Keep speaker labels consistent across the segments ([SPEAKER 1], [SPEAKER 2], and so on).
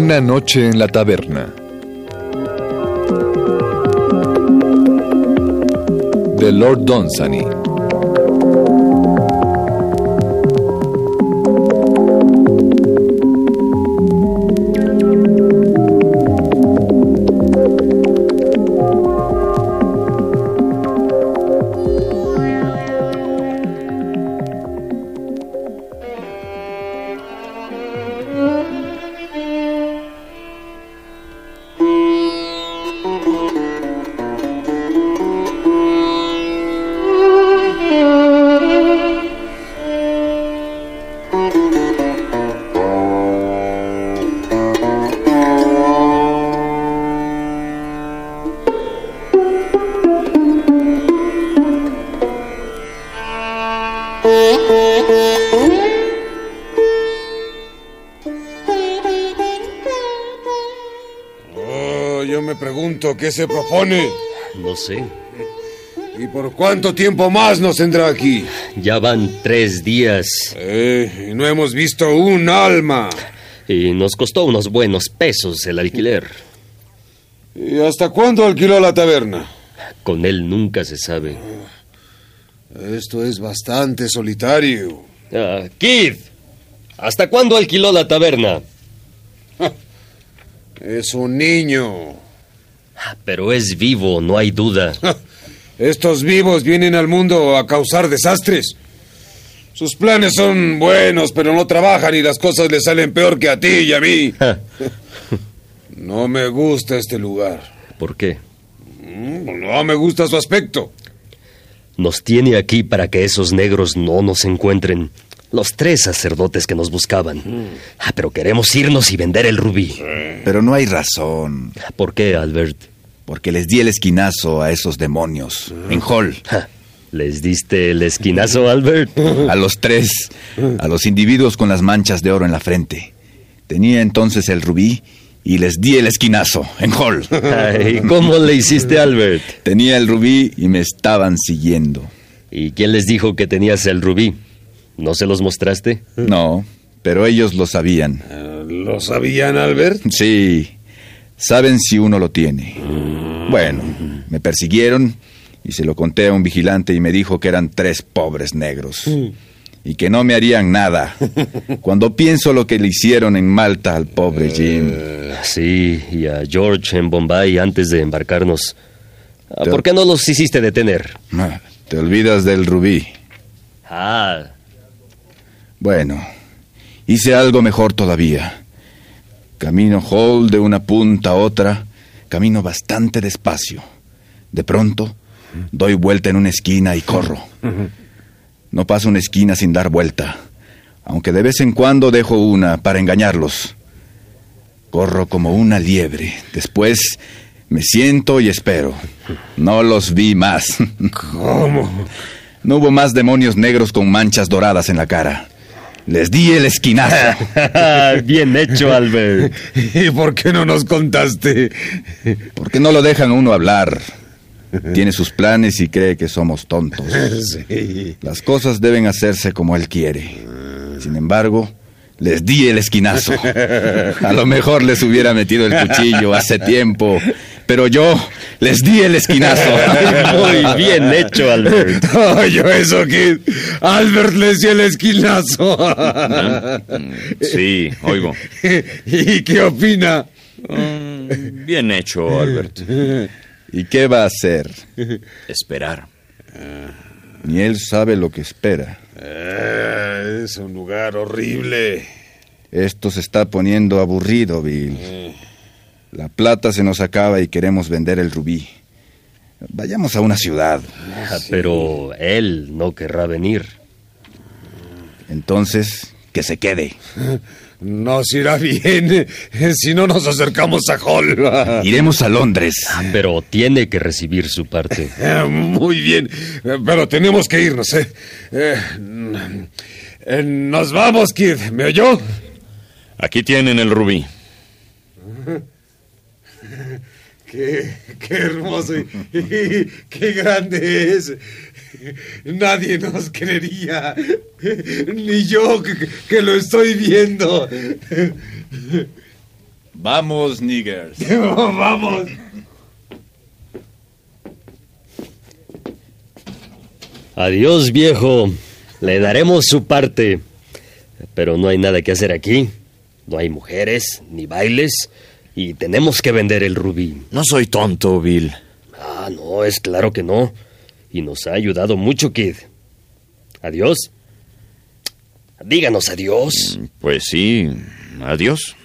[SPEAKER 1] Una noche en la taberna. De Lord Dunsany.
[SPEAKER 2] Qué se propone
[SPEAKER 3] No sé.
[SPEAKER 2] y por cuánto tiempo más nos tendrá aquí.
[SPEAKER 3] Ya van tres días
[SPEAKER 2] Eh, y no hemos visto un alma.
[SPEAKER 3] y nos costó unos buenos pesos el alquiler.
[SPEAKER 2] ¿Y hasta cuándo alquiló la taberna?
[SPEAKER 3] Con él nunca se sabe.
[SPEAKER 2] Esto es bastante solitario.
[SPEAKER 3] Ah, Kid, ¿hasta cuándo alquiló la taberna?
[SPEAKER 2] Es un niño.
[SPEAKER 3] Ah, Pero es vivo, no hay duda.
[SPEAKER 2] Estos vivos vienen al mundo a causar desastres. Sus planes son buenos, pero no trabajan y las cosas le salen peor que a ti y a mí. No me gusta este lugar.
[SPEAKER 3] ¿Por qué?
[SPEAKER 2] Mm, No me gusta su aspecto.
[SPEAKER 3] Nos tiene aquí para que esos negros no nos encuentren. Los tres sacerdotes que nos buscaban. Ah, pero queremos irnos y vender el rubí.
[SPEAKER 4] Pero no hay razón,
[SPEAKER 3] ¿Por qué, Albert?
[SPEAKER 4] porque les di el esquinazo a esos demonios, en Hall,
[SPEAKER 3] ¿Les diste el esquinazo, Albert?
[SPEAKER 4] a los tres, a los individuos con las manchas de oro en la frente. Tenía entonces el rubí y les di el esquinazo, en Hall.
[SPEAKER 3] Ay, ¿Cómo le hiciste, Albert?
[SPEAKER 4] Tenía el rubí y me estaban siguiendo.
[SPEAKER 3] ¿Y quién les dijo que tenías el rubí? ¿No se los mostraste?
[SPEAKER 4] No, pero ellos lo sabían.
[SPEAKER 2] Eh, ¿Lo sabían, Albert?
[SPEAKER 4] Sí, saben si uno lo tiene. Bueno, me persiguieron y se lo conté a un vigilante y me dijo que eran tres pobres negros y que no me harían nada. Cuando pienso lo que le hicieron en Malta al pobre Jim.
[SPEAKER 3] Sí, y a George en Bombay antes de embarcarnos. Ah, ¿Por qué no los hiciste detener?
[SPEAKER 4] Ah, Te olvidas del rubí.
[SPEAKER 3] Ah,
[SPEAKER 4] Bueno, hice algo mejor todavía. Camino Hall de una punta a otra, camino bastante despacio. De pronto, doy vuelta en una esquina y corro. No paso una esquina sin dar vuelta, aunque de vez en cuando dejo una para engañarlos. Corro como una liebre. Después me siento y espero. No los vi más.
[SPEAKER 2] ¿Cómo?
[SPEAKER 4] No hubo más demonios negros con manchas doradas en la cara. Les di el esquinazo.
[SPEAKER 3] bien hecho, Albert.
[SPEAKER 2] ¿Y por qué no nos contaste?
[SPEAKER 4] Porque no lo dejan a uno hablar. Tiene sus planes y cree que somos tontos.
[SPEAKER 2] Sí.
[SPEAKER 4] Las cosas deben hacerse como él quiere. Sin embargo, Les di el esquinazo. A lo mejor les hubiera metido el cuchillo hace tiempo, pero yo les di el esquinazo.
[SPEAKER 3] Muy bien hecho, Albert.
[SPEAKER 2] Oye, eso, Kid. Albert les dio el esquinazo.
[SPEAKER 5] Sí, oigo.
[SPEAKER 2] ¿Y qué opina?
[SPEAKER 5] Mm, bien hecho, Albert.
[SPEAKER 4] ¿Y qué va a hacer?
[SPEAKER 5] Esperar.
[SPEAKER 4] Ni él sabe lo que espera.
[SPEAKER 2] Eh, es un lugar horrible.
[SPEAKER 4] Esto se está poniendo aburrido, Bill. La plata se nos acaba y queremos vender el rubí. Vayamos a una ciudad.
[SPEAKER 3] Ah, Pero él no querrá venir.
[SPEAKER 4] Entonces, que se quede.
[SPEAKER 2] Nos irá bien si no nos acercamos a Hall.
[SPEAKER 4] Iremos a Londres.
[SPEAKER 3] Ah, Pero tiene que recibir su parte.
[SPEAKER 2] Muy bien, pero tenemos que irnos, ¿eh? Eh, eh, nos vamos, Kid. ¿Me oyó?
[SPEAKER 5] Aquí tienen el rubí.
[SPEAKER 2] Qué, qué hermoso y, y qué grande es. Nadie nos creería, ni yo que, que lo estoy viendo.
[SPEAKER 4] Vamos, niggers.
[SPEAKER 2] Vamos.
[SPEAKER 3] Adiós, viejo. Le daremos su parte. Pero no hay nada que hacer aquí. No hay mujeres, ni bailes. Y tenemos que vender el rubí.
[SPEAKER 5] No soy tonto, Bill.
[SPEAKER 3] Ah, no, es claro que no. Y nos ha ayudado mucho, Kid. Adiós. Díganos adiós.
[SPEAKER 5] Pues sí, adiós.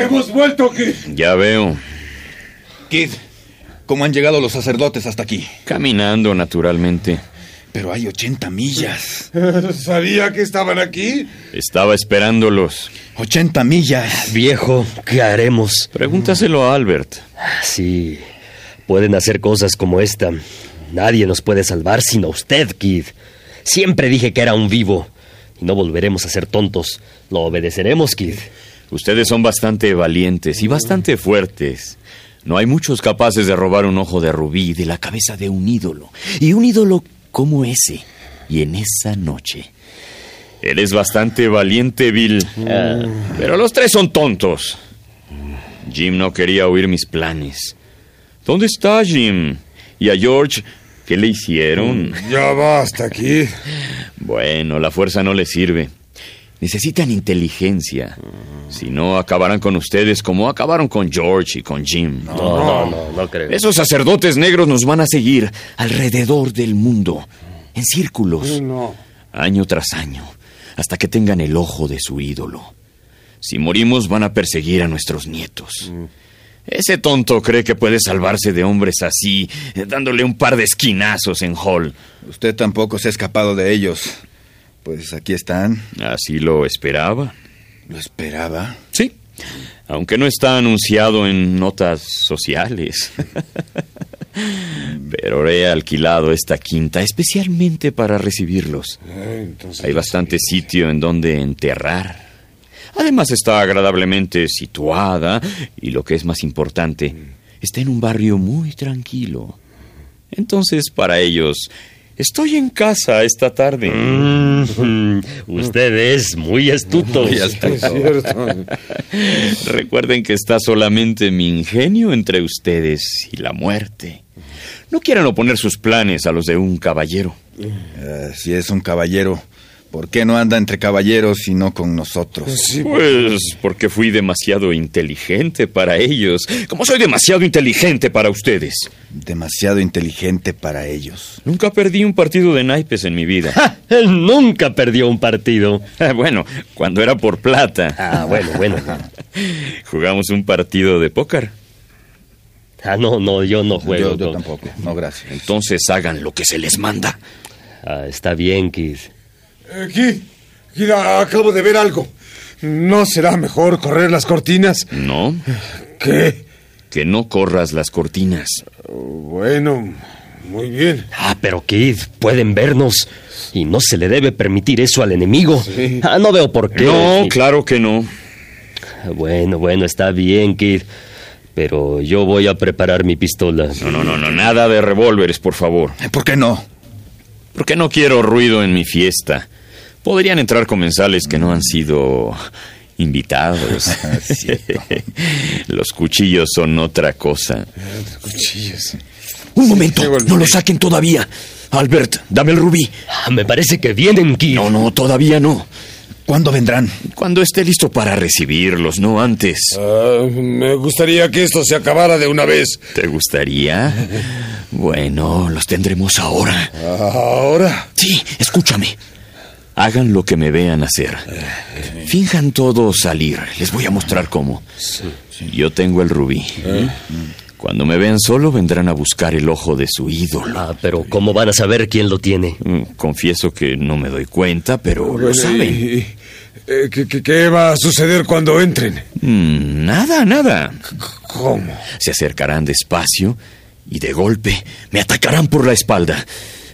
[SPEAKER 2] Hemos vuelto, Kid.
[SPEAKER 5] Ya veo.
[SPEAKER 4] Kid, ¿cómo han llegado los sacerdotes hasta aquí?
[SPEAKER 5] Caminando, naturalmente.
[SPEAKER 4] Pero hay 80 millas.
[SPEAKER 2] ¿Sabía que estaban aquí?
[SPEAKER 5] Estaba esperándolos.
[SPEAKER 4] 80 millas.
[SPEAKER 3] Viejo, ¿qué haremos?
[SPEAKER 5] Pregúntaselo a Albert.
[SPEAKER 3] Sí, pueden hacer cosas como esta. Nadie nos puede salvar sino usted, Kid. Siempre dije que era un vivo. Y no volveremos a ser tontos. Lo obedeceremos, Kid.
[SPEAKER 5] Ustedes son bastante valientes y bastante fuertes. No hay muchos capaces de robar un ojo de rubí de la cabeza de un ídolo. Y un ídolo como ese. Y en esa noche. Eres bastante valiente, Bill. Ah, pero los tres son tontos. Jim no quería oír mis planes. ¿Dónde está Jim? ¿Y a George? ¿Qué le hicieron?
[SPEAKER 2] Ya basta, Kid.
[SPEAKER 5] Bueno, la fuerza no les sirve. Necesitan inteligencia. Si no, acabarán con ustedes como acabaron con George y con Jim.
[SPEAKER 3] No, no, no, no creo.
[SPEAKER 5] Esos sacerdotes negros nos van a seguir alrededor del mundo, en círculos,
[SPEAKER 2] No.
[SPEAKER 5] año tras año, hasta que tengan el ojo de su ídolo. Si morimos, van a perseguir a nuestros nietos. Ese tonto cree que puede salvarse de hombres así, eh, dándole un par de esquinazos en Hall.
[SPEAKER 4] Usted tampoco se ha escapado de ellos. Pues aquí están.
[SPEAKER 5] Así lo esperaba.
[SPEAKER 4] Lo esperaba.
[SPEAKER 5] Sí, aunque no está anunciado en notas sociales. Pero he alquilado esta quinta especialmente para recibirlos.
[SPEAKER 2] Entonces,
[SPEAKER 5] Hay bastante sitio en donde enterrar. Además está agradablemente situada y lo que es más importante, está en un barrio muy tranquilo. Entonces, para ellos, estoy en casa esta tarde.
[SPEAKER 3] Mm, usted es muy astuto.
[SPEAKER 4] Muy astuto.
[SPEAKER 2] es cierto.
[SPEAKER 5] Recuerden que está solamente mi ingenio entre ustedes y la muerte. No quieran oponer sus planes a los de un caballero.
[SPEAKER 4] Eh, si es un caballero, ¿por qué no anda entre caballeros y no con nosotros?
[SPEAKER 2] Sí,
[SPEAKER 5] Pues porque fui demasiado inteligente para ellos, como soy demasiado inteligente para ustedes.
[SPEAKER 4] Demasiado inteligente para ellos.
[SPEAKER 5] Nunca perdí un partido de naipes en mi vida.
[SPEAKER 3] Ja, Él nunca perdió un partido.
[SPEAKER 5] bueno, cuando era por plata.
[SPEAKER 3] Ah, bueno, bueno.
[SPEAKER 5] Jugamos un partido de póker.
[SPEAKER 3] Ah, no, no, yo no juego.
[SPEAKER 4] yo, yo tampoco. No, gracias.
[SPEAKER 5] Entonces hagan lo que se les manda.
[SPEAKER 3] Ah, está bien, Kid.
[SPEAKER 2] Eh, Kid, Kid, a- acabo de ver algo. ¿No será mejor correr las cortinas?
[SPEAKER 5] No,
[SPEAKER 2] ¿Qué?
[SPEAKER 5] que no corras las cortinas.
[SPEAKER 2] Bueno, muy bien.
[SPEAKER 3] Ah, pero Kid, pueden vernos. Y no se le debe permitir eso al enemigo.
[SPEAKER 2] Sí.
[SPEAKER 3] Ah, no veo por qué.
[SPEAKER 5] No,
[SPEAKER 3] Kid.
[SPEAKER 5] claro que no.
[SPEAKER 3] Bueno, bueno, está bien, Kid. Pero yo voy a preparar mi pistola.
[SPEAKER 5] No, no, no, no, nada de revólveres, por favor.
[SPEAKER 4] ¿Por qué no?
[SPEAKER 5] Porque no quiero ruido en mi fiesta. Podrían entrar comensales que no han sido invitados. Los cuchillos son otra cosa.
[SPEAKER 2] Cuchillos.
[SPEAKER 5] Un momento, no lo saquen todavía. Albert, dame el rubí.
[SPEAKER 3] Ah, me parece que vienen, Kid.
[SPEAKER 5] No, no, todavía no.
[SPEAKER 4] ¿Cuándo vendrán?
[SPEAKER 5] Cuando esté listo para recibirlos, no antes.
[SPEAKER 2] Ah, me gustaría que esto se acabara de una vez.
[SPEAKER 5] ¿Te gustaría? Bueno, los tendremos ahora.
[SPEAKER 2] Ahora.
[SPEAKER 5] Sí, escúchame. Hagan lo que me vean hacer. Finjan todo salir. Les voy a mostrar cómo. Yo tengo el rubí. Cuando me vean solo, vendrán a buscar el ojo de su ídolo.
[SPEAKER 3] Ah, pero ¿cómo van a saber quién lo tiene?
[SPEAKER 5] Mm, Confieso que no me doy cuenta, pero lo saben.
[SPEAKER 2] eh, ¿qué, qué- qué va a suceder cuando entren?
[SPEAKER 5] Mm, Nada, nada.
[SPEAKER 2] ¿Cómo?
[SPEAKER 5] Se acercarán despacio y de golpe me atacarán por la espalda.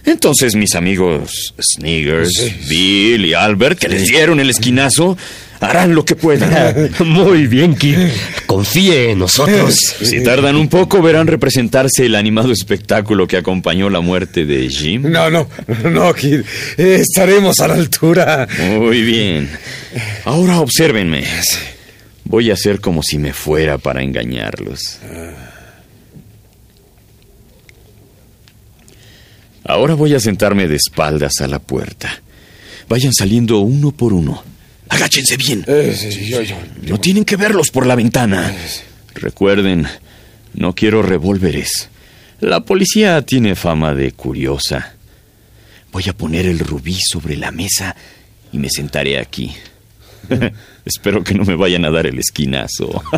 [SPEAKER 5] Entonces mis amigos Sniggers, Bill y Albert, que les dieron el esquinazo, harán lo que puedan.
[SPEAKER 3] Muy bien, Kid. Confíe en nosotros.
[SPEAKER 5] Si tardan un poco, verán representarse el animado espectáculo que acompañó la muerte de Jim.
[SPEAKER 2] No, no, no, Kid. Estaremos a la altura.
[SPEAKER 5] Muy bien. Ahora obsérvenme. Voy a hacer como si me fuera para engañarlos. Ahora voy a sentarme de espaldas a la puerta. Vayan saliendo uno por uno. Agáchense bien.
[SPEAKER 2] Eh.
[SPEAKER 5] No tienen que verlos por la ventana. Recuerden, no quiero revólveres. La policía tiene fama de curiosa. Voy a poner el rubí sobre la mesa y me sentaré aquí. Espero que no me vayan a dar el esquinazo.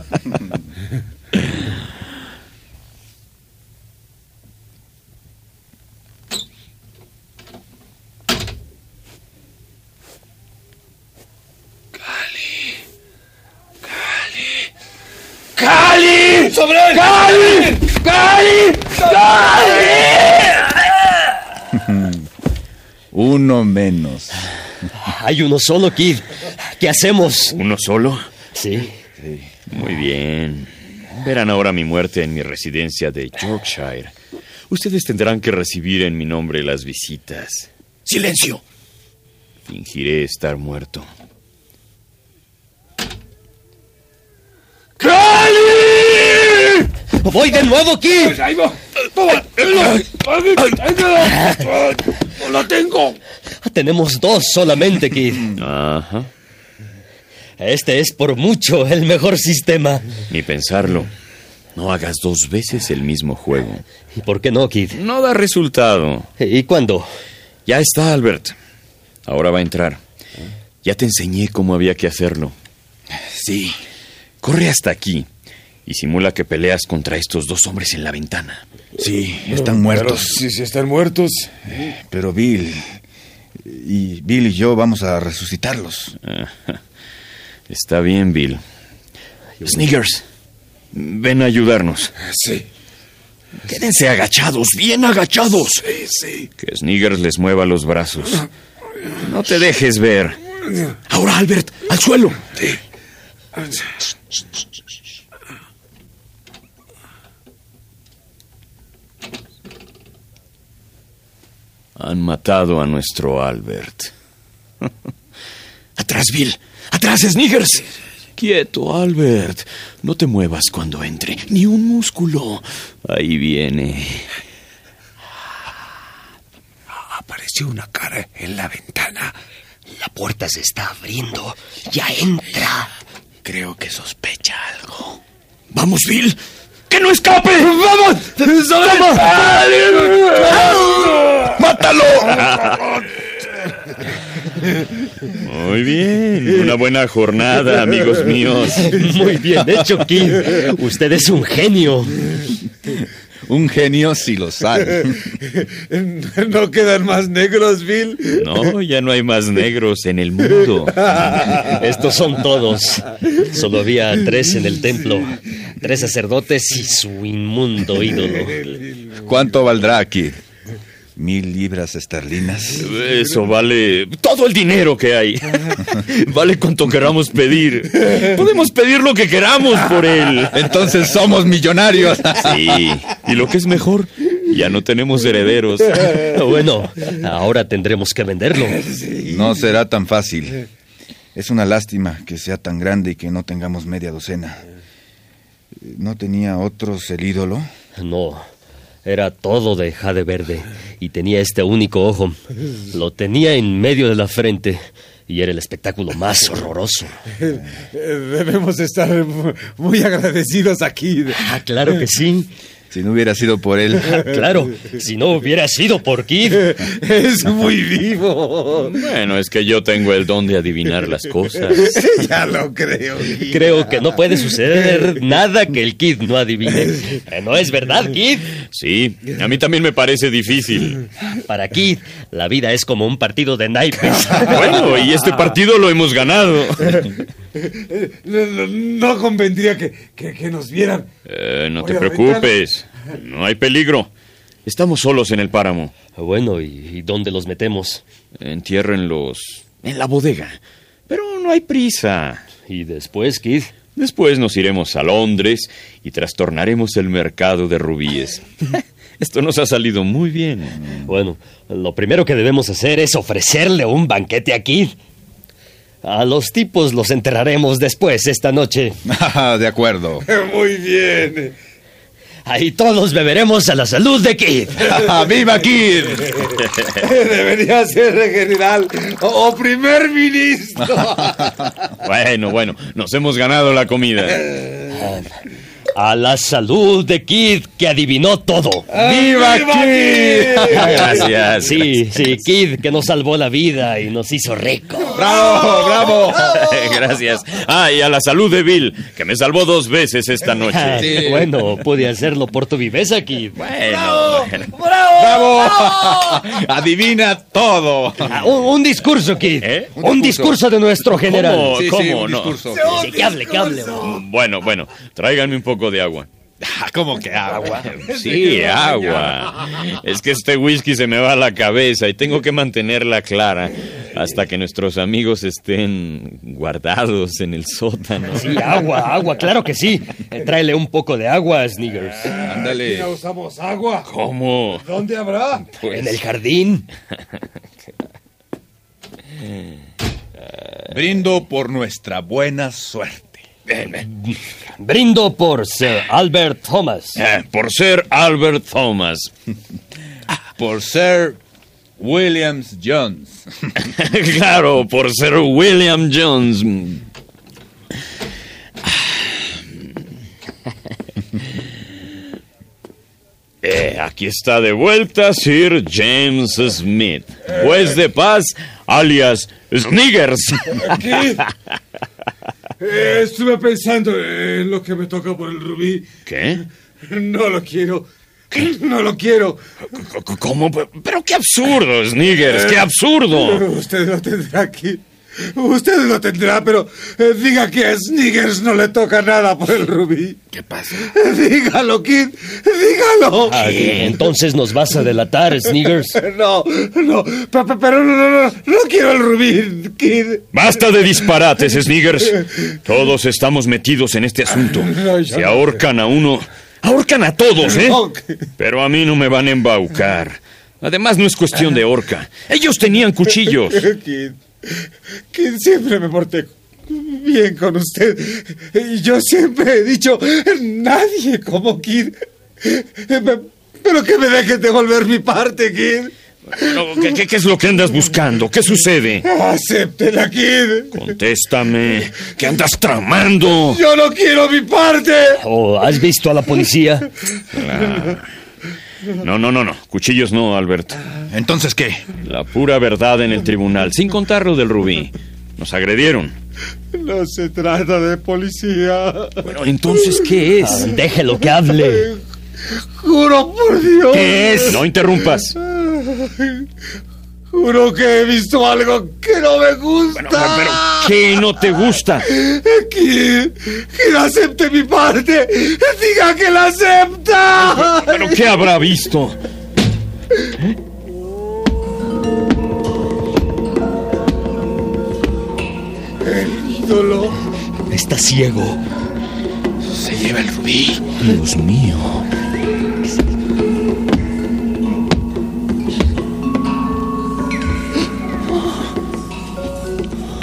[SPEAKER 2] ¡Cali! ¡Sobre él! ¡Cali! ¡Cali!
[SPEAKER 4] Uno menos.
[SPEAKER 3] Hay uno solo, Kid. ¿Qué hacemos?
[SPEAKER 5] ¿Uno solo?
[SPEAKER 3] Sí.
[SPEAKER 5] Muy bien. Verán ahora mi muerte en mi residencia de Yorkshire. Ustedes tendrán que recibir en mi nombre las visitas. ¡Silencio! Fingiré estar muerto.
[SPEAKER 3] ¡Voy de nuevo, Kid!
[SPEAKER 2] ¡Ahí va! ¡Toma! ¡No la tengo!
[SPEAKER 3] Tenemos dos solamente, Kid.
[SPEAKER 5] Ajá.
[SPEAKER 3] Este es por mucho el mejor sistema.
[SPEAKER 5] Ni pensarlo. No hagas dos veces el mismo juego.
[SPEAKER 3] ¿Y por qué no, Kid?
[SPEAKER 5] No da resultado.
[SPEAKER 3] ¿Y cuándo?
[SPEAKER 5] Ya está, Albert. Ahora va a entrar. Ya te enseñé cómo había que hacerlo. Sí. Corre hasta aquí y simula que peleas contra estos dos hombres en la ventana.
[SPEAKER 4] Sí, están
[SPEAKER 2] Pero
[SPEAKER 4] muertos.
[SPEAKER 2] si, si están muertos.
[SPEAKER 4] Pero Bill. Y Bill y yo vamos a resucitarlos.
[SPEAKER 5] Está bien, Bill. Sniggers, ven a ayudarnos.
[SPEAKER 2] Sí.
[SPEAKER 5] Quédense agachados, bien agachados.
[SPEAKER 2] Sí, sí.
[SPEAKER 5] Que Sniggers les mueva los brazos. No te dejes ver. Ahora, Albert, al suelo. Han matado a nuestro Albert. Atrás, Bill. Atrás, Sniggers. Quieto, Albert. No te muevas cuando entre. Ni un músculo. Ahí viene.
[SPEAKER 2] Apareció una cara en la ventana.
[SPEAKER 3] La puerta se está abriendo. Ya entra.
[SPEAKER 5] Creo que sospecha algo. ¡Vamos, Bill! ¡Que no escape!
[SPEAKER 2] ¡Vamos!
[SPEAKER 4] ¡Mátalo!
[SPEAKER 5] Muy bien. Una buena jornada, amigos míos.
[SPEAKER 3] Muy bien hecho, Kid. Usted es un genio.
[SPEAKER 4] Un genio si lo sabe.
[SPEAKER 2] ¿No quedan más negros, Bill?
[SPEAKER 5] No, ya no hay más negros en el mundo.
[SPEAKER 3] Estos son todos. Solo había tres en el templo. Tres sacerdotes y su inmundo ídolo.
[SPEAKER 4] ¿Cuánto valdrá aquí? ¿Mil libras esterlinas?
[SPEAKER 5] Eso vale todo el dinero que hay. Vale cuanto queramos pedir. Podemos pedir lo que queramos por él.
[SPEAKER 4] Entonces somos millonarios.
[SPEAKER 5] Sí, y lo que es mejor, ya no tenemos herederos.
[SPEAKER 3] Bueno, ahora tendremos que venderlo.
[SPEAKER 4] No será tan fácil. Es una lástima que sea tan grande y que no tengamos media docena. ¿No tenía otros el ídolo?
[SPEAKER 3] No, era todo de jade verde y tenía este único ojo. Lo tenía en medio de la frente y era el espectáculo más horroroso.
[SPEAKER 2] Debemos estar muy agradecidos aquí.
[SPEAKER 3] Ah, claro que sí.
[SPEAKER 4] Si no hubiera sido por él.
[SPEAKER 3] Claro, si no hubiera sido por Kid.
[SPEAKER 2] Es muy vivo.
[SPEAKER 5] Bueno, es que yo tengo el don de adivinar las cosas.
[SPEAKER 2] Ya lo creo.
[SPEAKER 3] Creo que no puede suceder nada que el Kid no adivine. ¿No es verdad, Kid?
[SPEAKER 5] Sí, a mí también me parece difícil.
[SPEAKER 3] Para Kid, la vida es como un partido de naipes.
[SPEAKER 5] Bueno, y este partido lo hemos ganado.
[SPEAKER 2] No, no- no convendría que, que- que nos vieran.
[SPEAKER 5] Eh, no
[SPEAKER 2] Voy
[SPEAKER 5] te preocupes, no hay peligro. Estamos solos en el páramo.
[SPEAKER 3] Bueno, ¿y dónde los metemos?
[SPEAKER 5] Entiérrenlos en la bodega. Pero no hay prisa.
[SPEAKER 3] ¿Y después, Kid?
[SPEAKER 5] Después nos iremos a Londres y trastornaremos el mercado de rubíes. Esto nos ha salido muy bien.
[SPEAKER 3] Bueno, lo primero que debemos hacer es ofrecerle un banquete a Kid. A los tipos los enterraremos después esta noche.
[SPEAKER 4] Ah, de acuerdo.
[SPEAKER 2] Muy bien.
[SPEAKER 3] Ahí todos beberemos a la salud de Kid.
[SPEAKER 4] ¡Viva Kid!
[SPEAKER 2] Debería ser general o, o primer ministro.
[SPEAKER 5] Bueno, bueno, nos hemos ganado la comida.
[SPEAKER 3] A la salud de Kid, que adivinó todo.
[SPEAKER 4] ¡Viva Kid!
[SPEAKER 5] Gracias.
[SPEAKER 3] Sí, sí, Kid, que nos salvó la vida y nos hizo rico.
[SPEAKER 4] ¡Bravo, bravo!
[SPEAKER 5] Gracias. Ah, y a la salud de Bill, que me salvó dos veces esta noche.
[SPEAKER 3] Bueno, pude hacerlo por tu viveza, Kid.
[SPEAKER 5] Bueno, bueno.
[SPEAKER 4] ¡Bravo! Adivina todo.
[SPEAKER 3] Ah, un, un discurso, Kid.
[SPEAKER 5] ¿Eh?
[SPEAKER 3] Un, discurso de nuestro general.
[SPEAKER 5] ¿Cómo?
[SPEAKER 4] Sí,
[SPEAKER 5] ¿Cómo?
[SPEAKER 4] sí, un
[SPEAKER 5] No.
[SPEAKER 4] discurso.
[SPEAKER 3] Sí, que hable, que hable.
[SPEAKER 5] Bueno, bueno, tráiganme un poco de agua.
[SPEAKER 4] ¿Cómo que agua?
[SPEAKER 5] Sí, agua. Es que este whisky se me va a la cabeza y tengo que mantenerla clara hasta que nuestros amigos estén guardados en el sótano.
[SPEAKER 3] Sí, agua, agua, claro que sí. Tráele un poco de agua, Sniggers.
[SPEAKER 4] Ándale.
[SPEAKER 2] Ya usamos agua.
[SPEAKER 5] ¿Cómo?
[SPEAKER 2] ¿Dónde habrá?
[SPEAKER 3] En el jardín.
[SPEAKER 4] Brindo por nuestra buena suerte.
[SPEAKER 3] Brindo por Sir Albert Thomas.
[SPEAKER 5] Eh, por ser Albert Thomas.
[SPEAKER 4] Por ser Williams Jones.
[SPEAKER 5] claro, por ser William Jones. Eh, aquí está de vuelta Sir James Smith, juez de paz, alias Sniggers.
[SPEAKER 2] Eh, estuve pensando en lo que me toca por el rubí.
[SPEAKER 5] ¿Qué?
[SPEAKER 2] No lo quiero. No lo quiero.
[SPEAKER 5] ¿Cómo? Pero qué absurdo, Sniggers, qué absurdo.
[SPEAKER 2] Usted lo tendrá aquí. Usted lo tendrá, pero eh, diga que a Sniggers no le toca nada por el rubí.
[SPEAKER 4] ¿Qué pasa?
[SPEAKER 2] Dígalo, Kid. Dígalo.
[SPEAKER 3] Ah, entonces nos vas a delatar, Sniggers.
[SPEAKER 2] No, no, pe- pe- pero no, no, no, no quiero el rubí, Kid.
[SPEAKER 5] Basta de disparates, Sniggers. Todos estamos metidos en este asunto.
[SPEAKER 2] No,
[SPEAKER 5] ahorcan a uno, ahorcan a todos, ¿eh?
[SPEAKER 2] No.
[SPEAKER 5] Pero a mí no me van a embaucar. Además, no es cuestión de horca. Ellos tenían cuchillos.
[SPEAKER 2] Kid, Kid, siempre me porté bien con usted. Y yo siempre he dicho, nadie como Kid. Pero que me deje devolver mi parte, Kid.
[SPEAKER 5] ¿Qué, qué, qué es lo que andas buscando? ¿Qué sucede?
[SPEAKER 2] Acéptela, Kid.
[SPEAKER 5] Contéstame. ¿Qué andas tramando?
[SPEAKER 2] Yo no quiero mi parte.
[SPEAKER 3] ¿O has visto a la policía?
[SPEAKER 5] No, no, no, no. Cuchillos no, Albert.
[SPEAKER 4] ¿Entonces qué?
[SPEAKER 5] La pura verdad en el tribunal, sin contar lo del rubí. Nos agredieron.
[SPEAKER 2] No se trata de policía.
[SPEAKER 5] Bueno, entonces, ¿qué
[SPEAKER 3] Ah,
[SPEAKER 5] es?
[SPEAKER 3] déjelo que hable.
[SPEAKER 2] Juro por Dios.
[SPEAKER 5] ¿Qué es? No interrumpas.
[SPEAKER 2] Juro que he visto algo que no me gusta.
[SPEAKER 5] Pero, pero, ¿qué no te gusta?
[SPEAKER 2] Que, que acepte mi parte. Diga que la acepta.
[SPEAKER 5] ¿Pero qué habrá visto?
[SPEAKER 2] El ídolo.
[SPEAKER 3] Está ciego.
[SPEAKER 4] Se lleva el rubí.
[SPEAKER 5] Dios mío.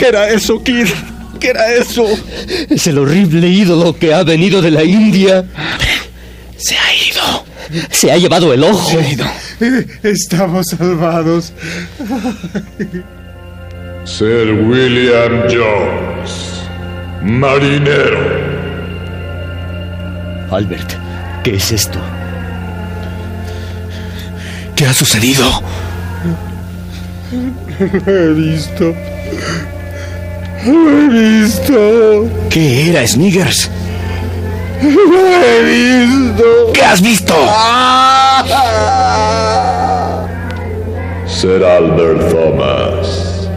[SPEAKER 3] ¿Qué era eso, Kid? ¿Qué era eso? Es el horrible ídolo que ha venido de la India.
[SPEAKER 4] Se ha ido.
[SPEAKER 3] Se ha llevado el ojo.
[SPEAKER 4] Se ha ido.
[SPEAKER 2] Estamos salvados.
[SPEAKER 6] Sir William Jones, marinero.
[SPEAKER 3] Albert, ¿qué es esto?
[SPEAKER 4] ¿Qué ha sucedido?
[SPEAKER 2] Lo he visto. Lo he visto.
[SPEAKER 5] ¿Qué era, Sniggers?
[SPEAKER 2] Lo he visto.
[SPEAKER 4] ¿Qué has visto?
[SPEAKER 6] Sir Albert Thomas,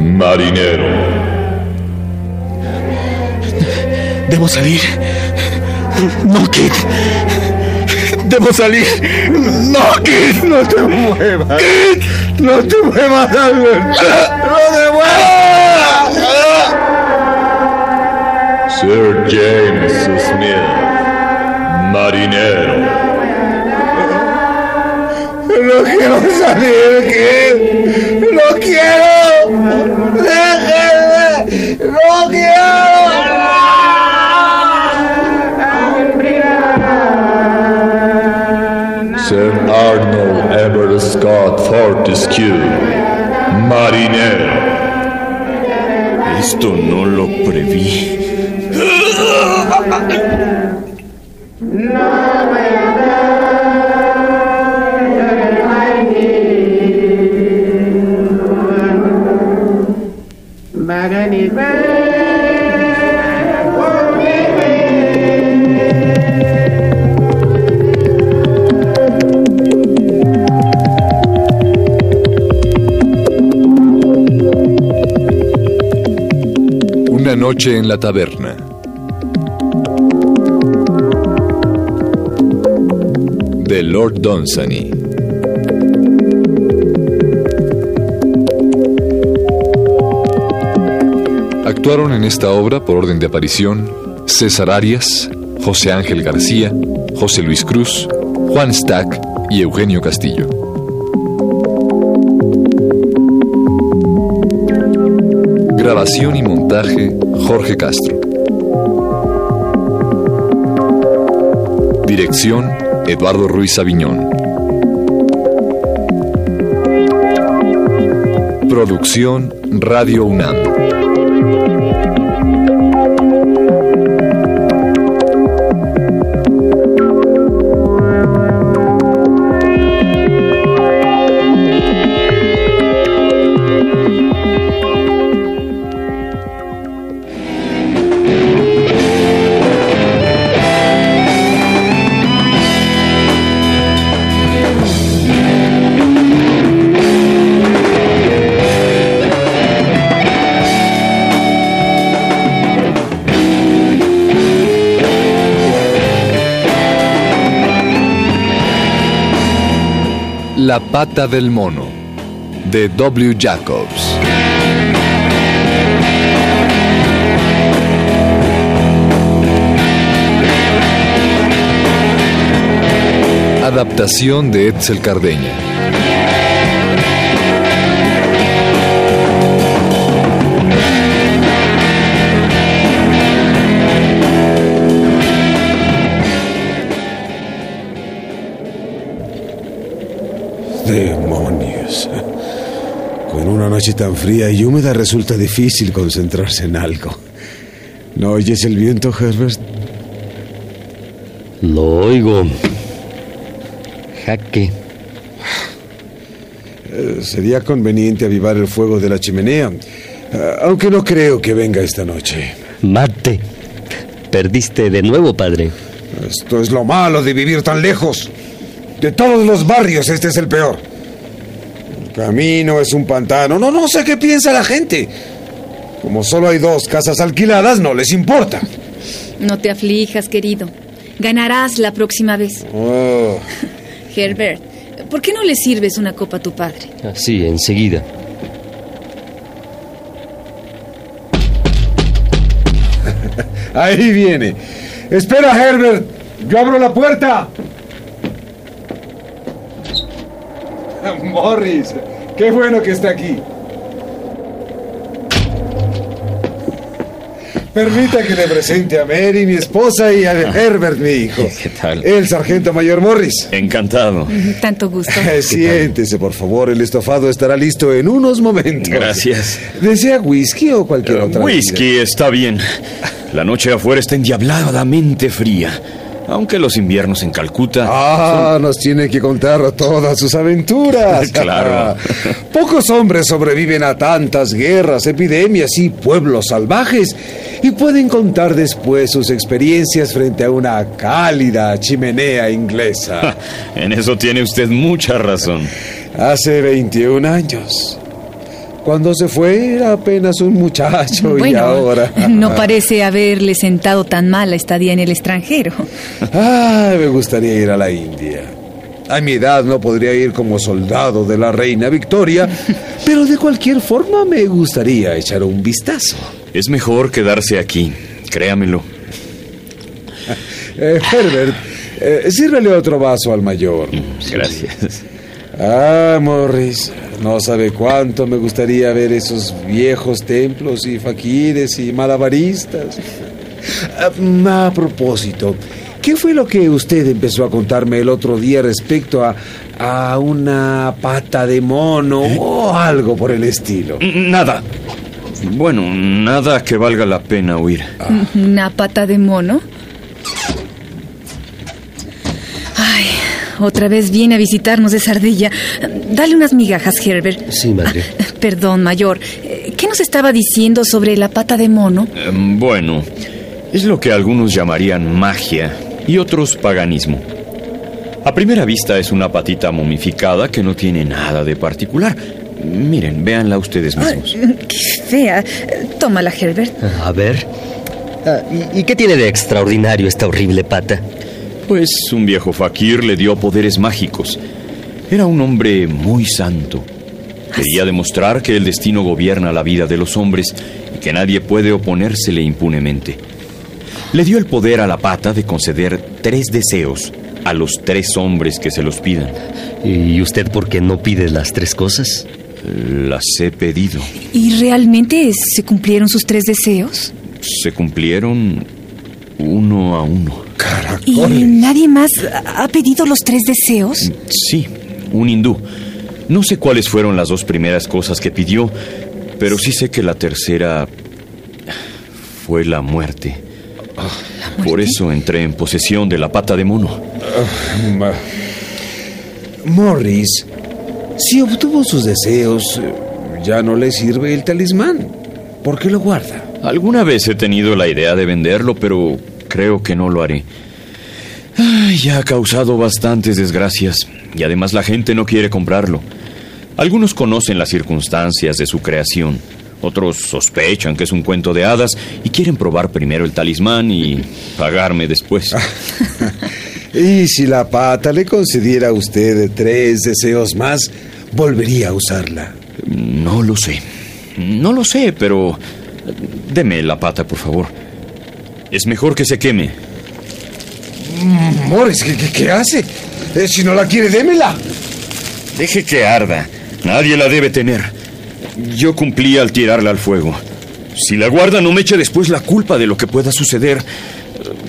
[SPEAKER 6] marinero.
[SPEAKER 4] Debo salir. No, Kid. Debo salir. No, Kid.
[SPEAKER 2] No te muevas. No te muevas, Albert. No te muevas.
[SPEAKER 6] Sir James Smith, marinero.
[SPEAKER 2] No quiero salir, Kid. No quiero. Déjenme. No quiero.
[SPEAKER 6] Sir Arnold Ever Scott Fortescue, marinero.
[SPEAKER 5] Esto no lo preví.
[SPEAKER 1] Una noche en la taberna. De Lord Dunsany. Actuaron en esta obra por orden de aparición César Arias, José Ángel García, José Luis Cruz, Juan Stack y Eugenio Castillo. Grabación y montaje Jorge Castro. Dirección Eduardo Ruiz Aviñón. Producción Radio UNAM. La pata del mono de W. Jacobs. Adaptación de Edsel Cardeña.
[SPEAKER 2] Con una noche tan fría y húmeda resulta difícil concentrarse en algo. ¿No oyes el viento, Herbert?
[SPEAKER 3] Lo oigo. Jaque.
[SPEAKER 2] Eh, sería conveniente avivar el fuego de la chimenea, eh, aunque no creo que venga esta noche.
[SPEAKER 3] Mate. Perdiste de nuevo, padre.
[SPEAKER 2] Esto es lo malo de vivir tan lejos. De todos los barrios, este es el peor. Camino es un pantano. No, no sé qué piensa la gente. Como solo hay dos casas alquiladas, no les importa.
[SPEAKER 7] No te aflijas, querido. Ganarás la próxima vez.
[SPEAKER 2] Oh,
[SPEAKER 7] Herbert, ¿por qué no le sirves una copa a tu padre?
[SPEAKER 3] Sí, enseguida.
[SPEAKER 2] ahí viene. Espera, Herbert. Yo abro la puerta. Morris, qué bueno que está aquí. Permita que le presente a Mary, mi esposa, y a Herbert, mi hijo.
[SPEAKER 5] ¿Qué tal?
[SPEAKER 2] El sargento mayor Morris.
[SPEAKER 5] Encantado.
[SPEAKER 7] Tanto gusto.
[SPEAKER 2] Siéntese, por favor. El estofado estará listo en unos momentos.
[SPEAKER 5] Gracias.
[SPEAKER 2] ¿Desea whisky o cualquier otra?
[SPEAKER 5] Whisky está bien. La noche afuera está endiabladamente fría. Aunque los inviernos en Calcuta.
[SPEAKER 2] Ah, nos tiene que contar todas sus aventuras.
[SPEAKER 5] Claro.
[SPEAKER 2] Pocos hombres sobreviven a tantas guerras, epidemias y pueblos salvajes y pueden contar después sus experiencias frente a una cálida chimenea inglesa.
[SPEAKER 5] En eso tiene usted mucha razón.
[SPEAKER 2] Hace 21 años. Cuando se fue era apenas un muchacho y ahora...
[SPEAKER 7] no parece haberle sentado tan mal la estadía en el extranjero.
[SPEAKER 2] Ay, me gustaría ir a la India. A mi edad no podría ir como soldado de la reina Victoria, pero de cualquier forma me gustaría echar un vistazo.
[SPEAKER 5] Es mejor quedarse aquí, créamelo.
[SPEAKER 2] Eh, Herbert, eh, sírvele otro vaso al mayor.
[SPEAKER 5] Gracias.
[SPEAKER 2] Ah, Morris, no sabe cuánto me gustaría ver esos viejos templos y faquires y malabaristas. Ah, A propósito, ¿qué fue lo que usted empezó a contarme el otro día respecto a, a una pata de mono o algo por el estilo?
[SPEAKER 5] Nada. Bueno, nada que valga la pena oír.
[SPEAKER 7] ¿Una pata de mono? Ay, otra vez viene a visitarnos esa ardilla. Dale unas migajas, Herbert.
[SPEAKER 3] Sí, madre.
[SPEAKER 7] Perdón, mayor. Eh, ¿Qué nos estaba diciendo sobre la pata de mono?
[SPEAKER 5] Eh, Bueno, es lo que algunos llamarían magia y otros paganismo. A primera vista es una patita momificada que no tiene nada de particular. Miren, véanla ustedes mismos.
[SPEAKER 7] Qué fea. Tómala, Herbert.
[SPEAKER 3] A ver. Ah, ¿y, y qué tiene de extraordinario esta horrible pata?
[SPEAKER 5] Pues un viejo fakir le dio poderes mágicos. Era un hombre muy santo. Quería demostrar que el destino gobierna la vida de los hombres y que nadie puede oponérsele impunemente. Le dio el poder a la pata de conceder tres deseos a los tres hombres que se los pidan.
[SPEAKER 3] ¿Y usted por qué no pide las tres cosas?
[SPEAKER 5] Las he pedido.
[SPEAKER 7] ¿Y realmente se cumplieron sus tres deseos?
[SPEAKER 5] Se cumplieron uno a uno.
[SPEAKER 7] ¿Y
[SPEAKER 2] Caracoles.
[SPEAKER 7] nadie más ha pedido los tres deseos?
[SPEAKER 5] Sí, un hindú. No sé cuáles fueron las dos primeras cosas que pidió, pero sí sé que la tercera fue la muerte. Por eso entré en posesión de la pata de mono.
[SPEAKER 2] Ma- Morris, si obtuvo sus deseos, ya no le sirve el talismán. ¿Por qué lo guarda?
[SPEAKER 5] Alguna vez he tenido la idea de venderlo, pero creo que no lo haré. Ay, ya ha causado bastantes desgracias y además la gente no quiere comprarlo. Algunos conocen las circunstancias de su creación, otros sospechan que es un cuento de hadas y quieren probar primero el talismán y pagarme después.
[SPEAKER 2] Y si la pata le concediera a usted tres deseos más, volvería a usarla.
[SPEAKER 5] No lo sé. No lo sé, pero... Deme la pata, por favor. Es mejor que se queme.
[SPEAKER 2] Morris, ¿qué, qué- qué hace? Eh, si no la quiere, démela.
[SPEAKER 5] Deje que arda. Nadie la debe tener. Yo cumplí al tirarla al fuego. Si la guarda, no me eche después la culpa de lo que pueda suceder.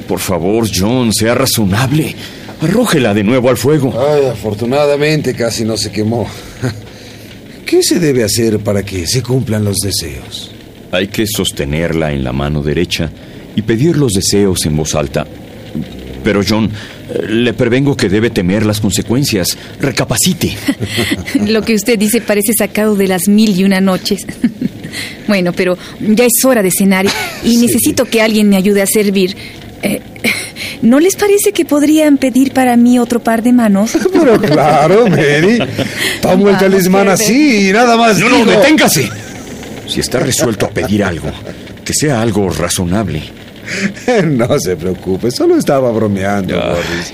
[SPEAKER 5] Por favor, John, sea razonable. Arrójela de nuevo al fuego.
[SPEAKER 2] Ay, afortunadamente casi no se quemó. ¿Qué se debe hacer para que se cumplan los deseos?
[SPEAKER 5] Hay que sostenerla en la mano derecha y pedir los deseos en voz alta. Pero, John, eh, le prevengo que debe temer las consecuencias. Recapacite.
[SPEAKER 7] Lo que usted dice parece sacado de las mil y una noches. Bueno, pero ya es hora de cenar y, necesito que alguien me ayude a servir. Eh, ¿no les parece que podrían pedir para mí otro par de manos?
[SPEAKER 2] Pero claro, Mary. Tomo el talismán así y nada más.
[SPEAKER 5] No, no, deténgase. Si está resuelto a pedir algo, que sea algo razonable.
[SPEAKER 2] No se preocupe, solo estaba bromeando,
[SPEAKER 5] Ah.
[SPEAKER 2] Morris.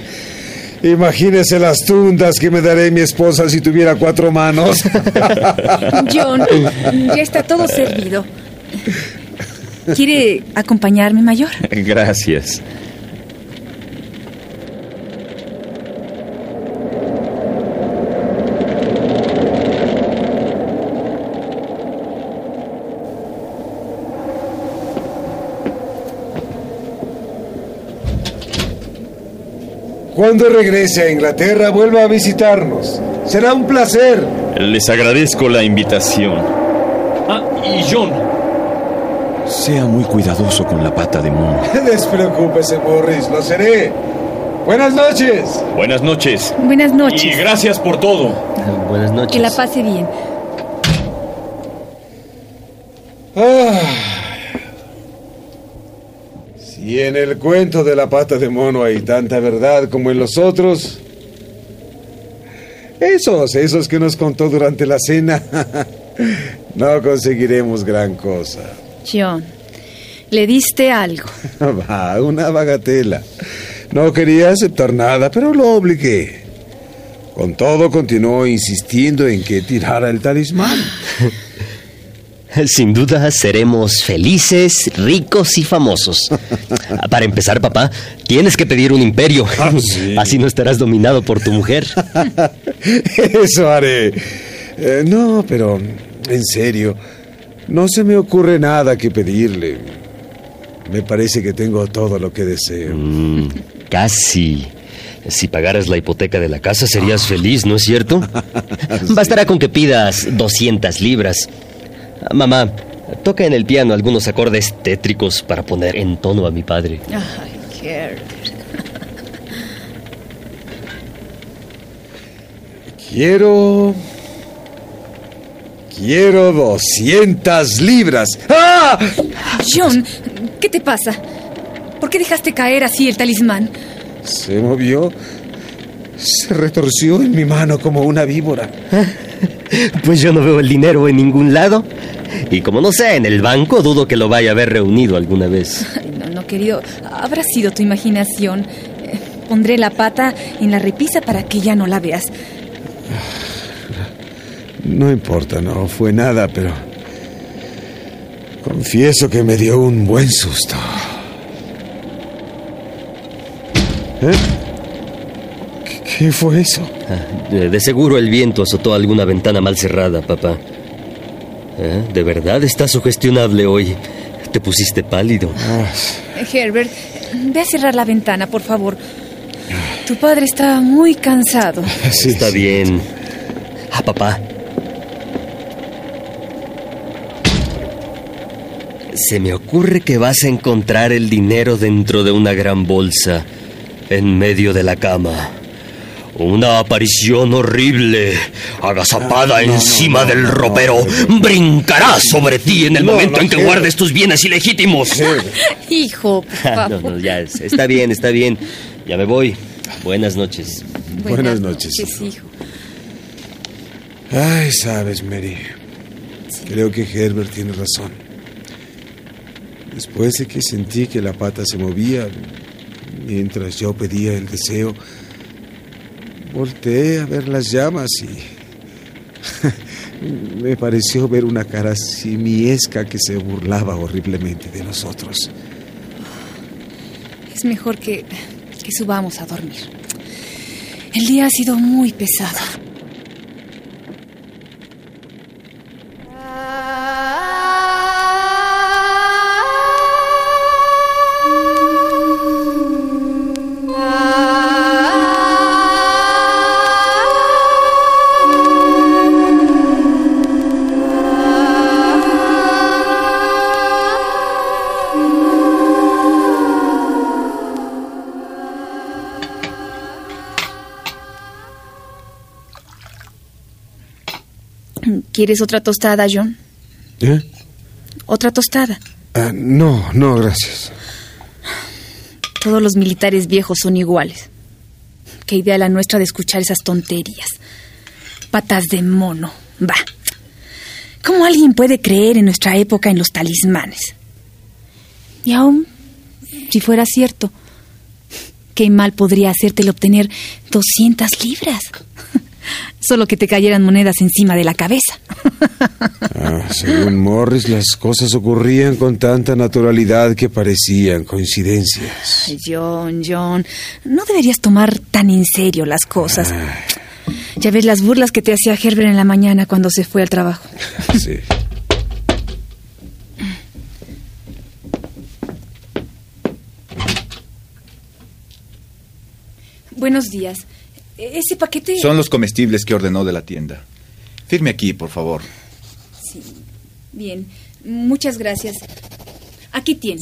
[SPEAKER 2] Imagínese las tundas que me daré mi esposa si tuviera cuatro manos.
[SPEAKER 7] John, ya está todo servido. ¿Quiere acompañarme, mayor?
[SPEAKER 5] Gracias.
[SPEAKER 2] Cuando regrese a Inglaterra, vuelva a visitarnos. Será un placer.
[SPEAKER 5] Les agradezco la invitación. Ah, y John. Sea muy cuidadoso con la pata de mono.
[SPEAKER 2] Despreocúpese, Morris, lo seré. Buenas noches.
[SPEAKER 5] Buenas noches.
[SPEAKER 7] Buenas
[SPEAKER 5] Y
[SPEAKER 7] noches.
[SPEAKER 5] gracias por todo.
[SPEAKER 3] Buenas noches.
[SPEAKER 7] Que la pase bien.
[SPEAKER 2] Ah. Si en el cuento de la pata de mono hay tanta verdad como en los otros. Esos, esos que nos contó durante la cena. No conseguiremos gran cosa.
[SPEAKER 7] John, le diste algo.
[SPEAKER 2] Va, una bagatela. No quería aceptar nada, pero lo obligué. Con todo, continuó insistiendo en que tirara el talismán.
[SPEAKER 3] Sin duda seremos felices, ricos y famosos. Para empezar, papá, tienes que pedir un imperio.
[SPEAKER 2] Ah, sí.
[SPEAKER 3] Así no estarás dominado por tu mujer.
[SPEAKER 2] Eso haré. Eh, no, pero en serio, no se me ocurre nada que pedirle. Me parece que tengo todo lo que deseo.
[SPEAKER 3] Mm, casi. Si pagaras la hipoteca de la casa serías feliz, ¿no es cierto? Bastará con que pidas 200 libras. Mamá, toca en el piano algunos acordes tétricos para poner en tono a mi padre.
[SPEAKER 7] Ay, Herbert.
[SPEAKER 2] Quiero... Quiero 200 libras. ¡Ah!
[SPEAKER 7] John, ¿qué te pasa? ¿Por qué dejaste caer así el talismán?
[SPEAKER 2] Se movió. Se retorció en mi mano como una víbora.
[SPEAKER 3] Pues yo no veo el dinero en ningún lado. Y como no sé, en el banco dudo que lo vaya a haber reunido alguna vez.
[SPEAKER 7] Ay, no, no, querido. Habrá sido tu imaginación. Eh, Pondré la pata en la repisa para que ya no la veas.
[SPEAKER 2] No importa, no fue nada, pero... Confieso que me dio un buen susto. ¿Eh? ¿Qué, fue eso?
[SPEAKER 3] Ah, De, de seguro el viento azotó alguna ventana mal cerrada, papá. ¿Eh? ¿De verdad estás sugestionable hoy? Te pusiste pálido.
[SPEAKER 7] Eh, Herbert, ve a cerrar la ventana, por favor. Tu padre está muy cansado.
[SPEAKER 2] Sí,
[SPEAKER 3] Está
[SPEAKER 2] sí.
[SPEAKER 3] bien. Ah, papá. Se me ocurre que vas a encontrar el dinero dentro de una gran bolsa, en medio de la cama. Una aparición horrible, agazapada encima del ropero, brincará sobre ti en el
[SPEAKER 2] No,
[SPEAKER 3] momento
[SPEAKER 2] no,
[SPEAKER 3] en que guardes tus bienes ilegítimos.
[SPEAKER 7] Hijo,
[SPEAKER 3] no,
[SPEAKER 7] favor.
[SPEAKER 3] no, ya, es- está bien, está bien. Ya me voy. Buenas noches.
[SPEAKER 2] Buenas noches.
[SPEAKER 7] hijo.
[SPEAKER 2] Ay, sabes, Mary. Creo que Herbert tiene razón. Después de que sentí que la pata se movía mientras yo pedía el deseo, volteé a ver las llamas y me pareció ver una cara simiesca que se burlaba horriblemente de nosotros.
[SPEAKER 7] Es mejor que, que subamos a dormir. El día ha sido muy pesado. ¿Quieres otra tostada, John?
[SPEAKER 2] ¿Eh?
[SPEAKER 7] Otra tostada.
[SPEAKER 2] Ah, no, no, gracias.
[SPEAKER 7] Todos los militares viejos son iguales. Qué idea la nuestra de escuchar esas tonterías. Patas de mono. Va. ¿Cómo alguien puede creer en nuestra época en los talismanes? Y aún, si fuera cierto, qué mal podría hacértelo obtener 200 libras. Solo que te cayeran monedas encima de la cabeza.
[SPEAKER 2] Ah, según Morris, las cosas ocurrían con tanta naturalidad que parecían coincidencias.
[SPEAKER 7] Ay, John, John, no deberías tomar tan en serio las cosas. Ya ves las burlas que te hacía Herbert en la mañana cuando se fue al trabajo.
[SPEAKER 2] Sí.
[SPEAKER 7] Buenos días. E- Ese paquete...
[SPEAKER 4] Son los comestibles que ordenó de la tienda. Firme aquí, por favor.
[SPEAKER 7] Sí. Bien. Muchas gracias. Aquí tiene.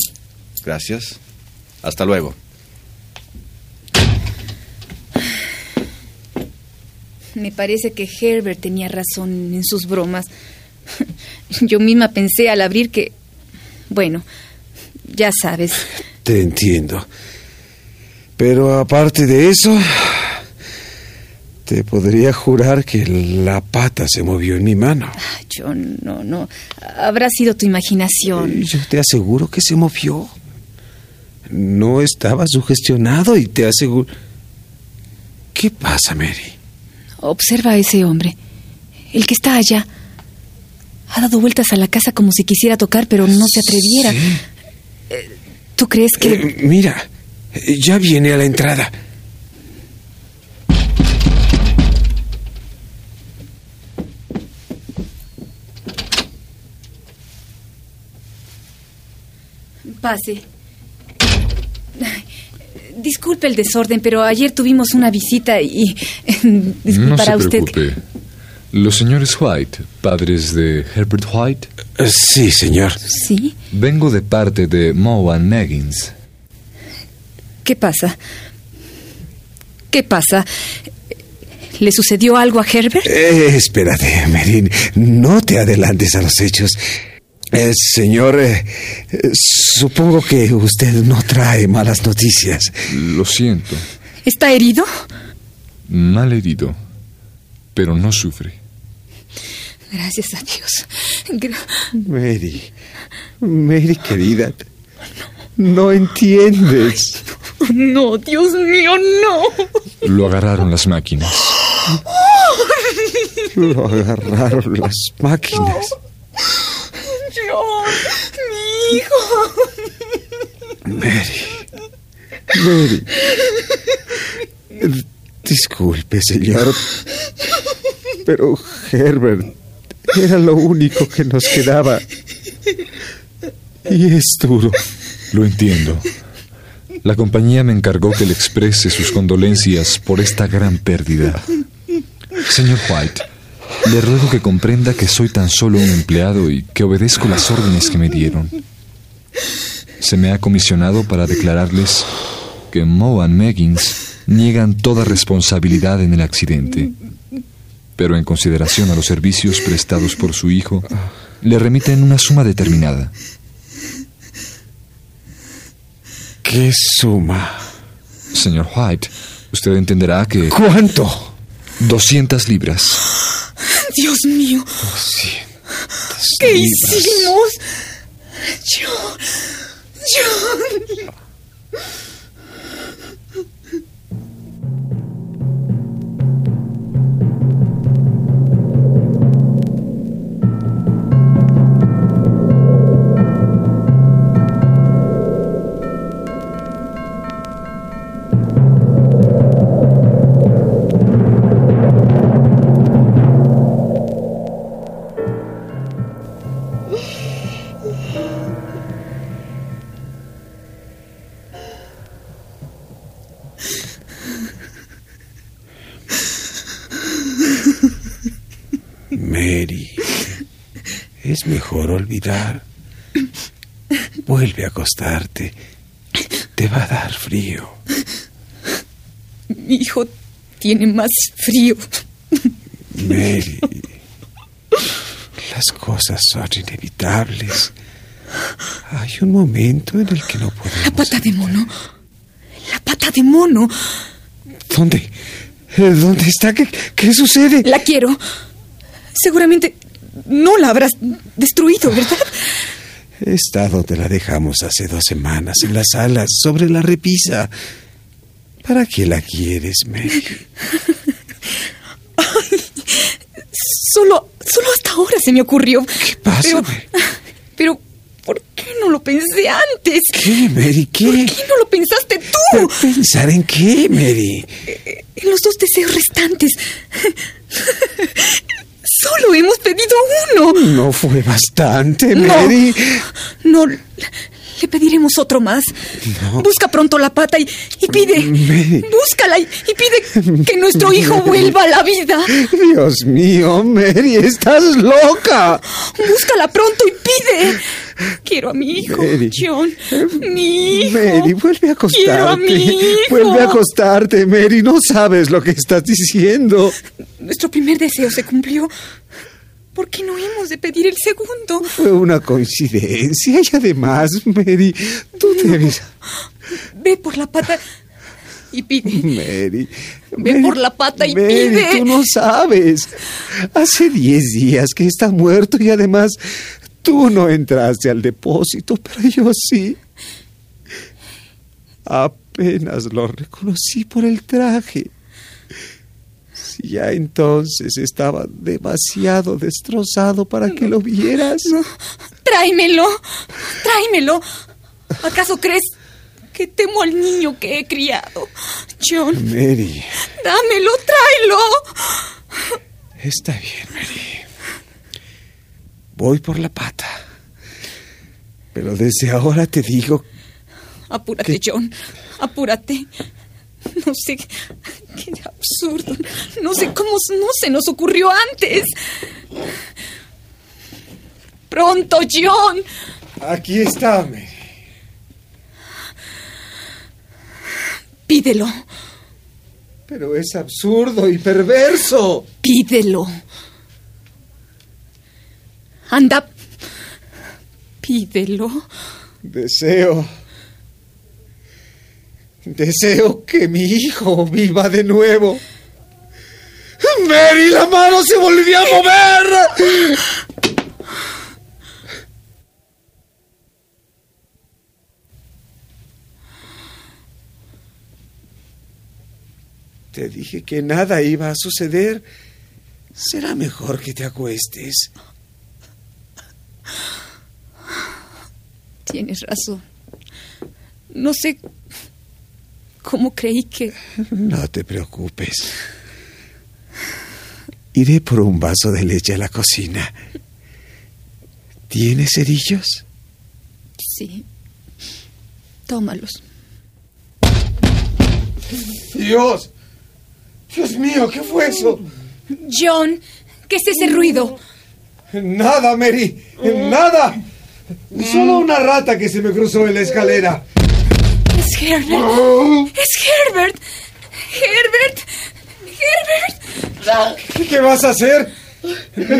[SPEAKER 4] Gracias. Hasta luego.
[SPEAKER 7] Me parece que Herbert tenía razón en sus bromas. Yo misma pensé al abrir que... Bueno, ya sabes.
[SPEAKER 2] Te entiendo. Pero aparte de eso, te podría jurar que la pata se movió en mi mano.
[SPEAKER 7] John, no, no. Habrá sido tu imaginación.
[SPEAKER 2] Yo te aseguro que se movió. No estaba sugestionado y te aseguro... ¿Qué pasa, Mary?
[SPEAKER 7] Observa a ese hombre. El que está allá. Ha dado vueltas a la casa como si quisiera tocar, pero no se atreviera. Eh, ¿Tú crees que...
[SPEAKER 2] Eh, mira, eh, ya viene a la entrada.
[SPEAKER 7] Pase. Disculpe el desorden, pero ayer tuvimos una visita y...
[SPEAKER 1] No
[SPEAKER 7] Disculpará
[SPEAKER 1] se
[SPEAKER 7] usted.
[SPEAKER 1] preocupe. Los señores White, padres de Herbert White,
[SPEAKER 2] Eh, Sí, señor.
[SPEAKER 7] ¿Sí?
[SPEAKER 1] vengo de parte de Moan Meggins.
[SPEAKER 7] ¿Qué pasa? ¿Qué pasa? ¿Le sucedió algo a Herbert?
[SPEAKER 2] Eh, espérate, Mary. No te adelantes a los hechos. Eh, señor, eh, eh, supongo que usted no trae malas noticias.
[SPEAKER 1] Lo siento,
[SPEAKER 7] ¿Está herido?
[SPEAKER 1] mal herido, pero no sufre.
[SPEAKER 7] Gracias a Dios. Gra-
[SPEAKER 2] Mary, Mary querida, no entiendes.
[SPEAKER 7] No, Dios mío, no.
[SPEAKER 1] Lo agarraron las máquinas.
[SPEAKER 2] Lo agarraron las máquinas.
[SPEAKER 7] Hijo.
[SPEAKER 2] Mary, Mary. Disculpe, señor, pero Herbert era lo único que nos quedaba. Y es duro.
[SPEAKER 1] Lo entiendo. La compañía me encargó que le exprese sus condolencias por esta gran pérdida. Señor White, le ruego que comprenda que soy tan solo un empleado y que obedezco las órdenes que me dieron. Se me ha comisionado para declararles que Moe y Meggins niegan toda responsabilidad en el accidente, pero en consideración a los servicios prestados por su hijo, le remiten una suma determinada.
[SPEAKER 2] ¿Qué suma?
[SPEAKER 1] Señor White, usted entenderá que
[SPEAKER 2] ¿Cuánto?
[SPEAKER 1] 200 libras.
[SPEAKER 7] Dios mío, ¿qué hicimos? John, John.
[SPEAKER 2] Mary, olvidar. Vuelve a acostarte. Te va a dar frío.
[SPEAKER 7] Mi hijo tiene más frío.
[SPEAKER 2] Mary, las cosas son inevitables. Hay un momento en el que no
[SPEAKER 7] La
[SPEAKER 2] podemos.
[SPEAKER 7] pata de mono. pata de mono.
[SPEAKER 2] ¿Dónde? ¿Dónde está? ¿Qué, qué sucede?
[SPEAKER 7] La quiero. Seguramente no la habrás destruido, ¿verdad?
[SPEAKER 2] Está donde la dejamos hace dos semanas, en las alas, sobre la repisa. ¿Para qué la quieres, Mary?
[SPEAKER 7] Solo, solo hasta ahora se me ocurrió.
[SPEAKER 2] ¿Qué pasa,
[SPEAKER 7] Pero, pero, ¿por qué no lo pensé antes?
[SPEAKER 2] ¿Qué, Mary? ¿Qué?
[SPEAKER 7] ¿Por qué no lo pensaste tú?
[SPEAKER 2] ¿Pero ¿Pensar en qué, Mary?
[SPEAKER 7] En los dos deseos restantes. Solo hemos pedido uno.
[SPEAKER 2] No fue bastante,
[SPEAKER 7] No.
[SPEAKER 2] Mary.
[SPEAKER 7] No, le pediremos otro más.
[SPEAKER 2] No.
[SPEAKER 7] Busca pronto la pata y, y pide.
[SPEAKER 2] Mary.
[SPEAKER 7] Búscala y, y pide que nuestro hijo vuelva a la vida.
[SPEAKER 2] Dios mío, Mary, estás loca.
[SPEAKER 7] Búscala pronto y pide. Quiero a mi hijo,
[SPEAKER 2] Mary.
[SPEAKER 7] John. Mi hijo.
[SPEAKER 2] Mary, vuelve a acostarte.
[SPEAKER 7] Quiero a mi hijo.
[SPEAKER 2] Vuelve a acostarte, Mary. No sabes lo que estás diciendo.
[SPEAKER 7] Nuestro primer deseo se cumplió. ¿Por qué no hemos de pedir el segundo?
[SPEAKER 2] Fue una coincidencia y además, Mary, tú debes...
[SPEAKER 7] Ve por la pata y pide.
[SPEAKER 2] Mary.
[SPEAKER 7] Ve
[SPEAKER 2] Mary,
[SPEAKER 7] por la pata y
[SPEAKER 2] Mary,
[SPEAKER 7] pide.
[SPEAKER 2] Tú no sabes. Hace diez días que está muerto y además tú no entraste al depósito, pero yo sí. Apenas lo reconocí por el traje. Si ya entonces estaba demasiado destrozado para que lo vieras.
[SPEAKER 7] No, tráemelo. Tráemelo. ¿Acaso crees que temo al niño que he criado? John,
[SPEAKER 2] Mary,
[SPEAKER 7] dámelo, tráelo.
[SPEAKER 2] está bien, Mary. Voy por la pata. Pero desde ahora te digo
[SPEAKER 7] Apúrate, John. Apúrate. No sé. Qué absurdo. No sé cómo no se nos ocurrió antes. Pronto, John.
[SPEAKER 2] Aquí está, Mary.
[SPEAKER 7] Pídelo.
[SPEAKER 2] Pero es absurdo y perverso.
[SPEAKER 7] Pídelo. Anda. Pídelo.
[SPEAKER 2] Deseo. Deseo que mi hijo viva de nuevo. Mary, la mano se volvió a mover. Te dije que nada iba a suceder. Será mejor que te acuestes.
[SPEAKER 7] Tienes razón. No sé cómo creí que...
[SPEAKER 2] No te preocupes. Iré por un vaso de leche a la cocina. ¿Tienes cerillos?
[SPEAKER 7] Sí. Tómalos.
[SPEAKER 2] Dios. Dios mío, ¿qué fue eso?
[SPEAKER 7] John, ¿qué es ese ruido?
[SPEAKER 2] Nada, Mary. Nada. Solo una rata que se me cruzó en la escalera.
[SPEAKER 7] Es Herbert. Es Herbert. Herbert. Herbert.
[SPEAKER 2] ¿Qué vas a hacer?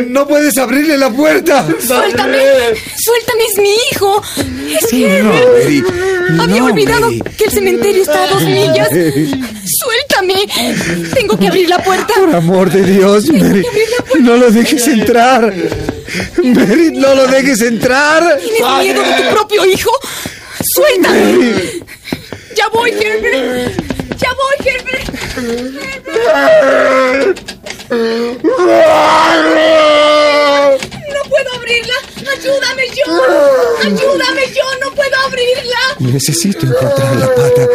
[SPEAKER 2] No puedes abrirle la puerta.
[SPEAKER 7] Suéltame. Suéltame, es mi hijo. Es
[SPEAKER 2] No,
[SPEAKER 7] Herbert.
[SPEAKER 2] Mary.
[SPEAKER 7] Había
[SPEAKER 2] No,
[SPEAKER 7] olvidado
[SPEAKER 2] Mary.
[SPEAKER 7] que el cementerio está a dos millas. Suéltame. Tengo que abrir la puerta.
[SPEAKER 2] Por amor de Dios, Mary. No lo dejes entrar. Mary, no lo dejes entrar.
[SPEAKER 7] ¿Tienes miedo de tu propio hijo? ¡Suéltame! ¡Ya voy, Herbert! ¡Ya voy, Herbert! ¡No puedo abrirla! ¡Ayúdame, yo! ¡Ayúdame, yo! ¡No puedo abrirla!
[SPEAKER 2] Necesito encontrar la pata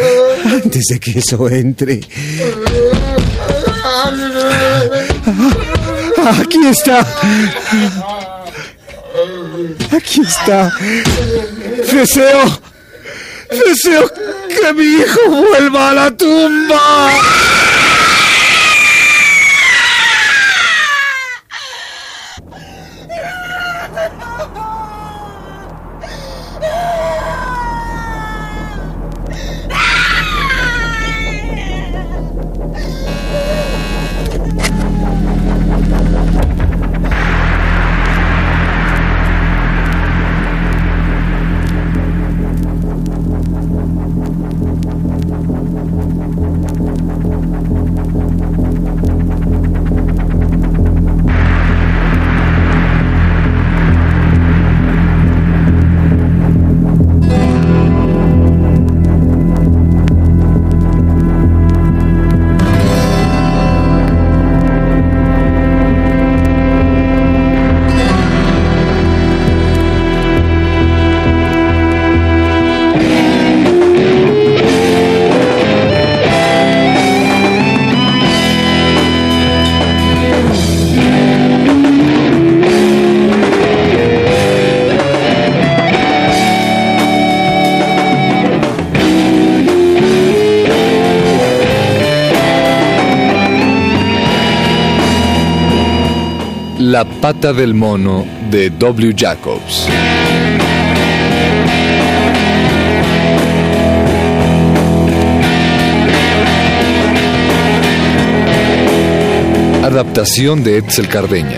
[SPEAKER 2] antes de que eso entre. Ah, Aquí está. Aquí está. Deseo. Deseo que mi hijo vuelva a la tumba.
[SPEAKER 1] Pata del mono de W. Jacobs. Adaptación de Edsel Cardeña.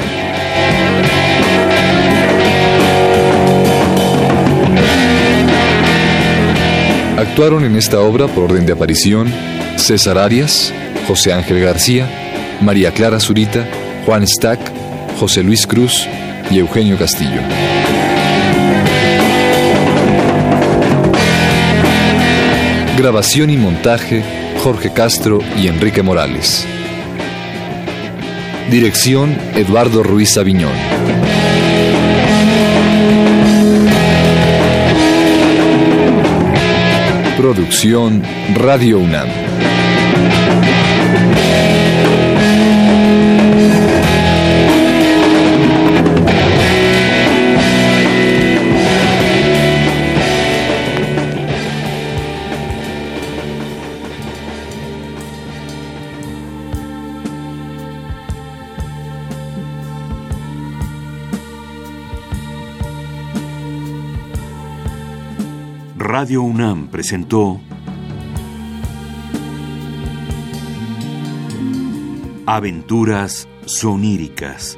[SPEAKER 1] Actuaron en esta obra por orden de aparición César Arias, José Ángel García, María Clara Zurita, Juan Stack, José Luis Cruz y Eugenio Castillo. Grabación y montaje Jorge Castro y Enrique Morales. Dirección Eduardo Ruiz Aviñón. Producción Radio UNAM.
[SPEAKER 5] Radio UNAM presentó Aventuras soníricas.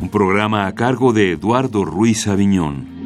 [SPEAKER 5] Un programa a cargo de Eduardo Ruiz Aviñón.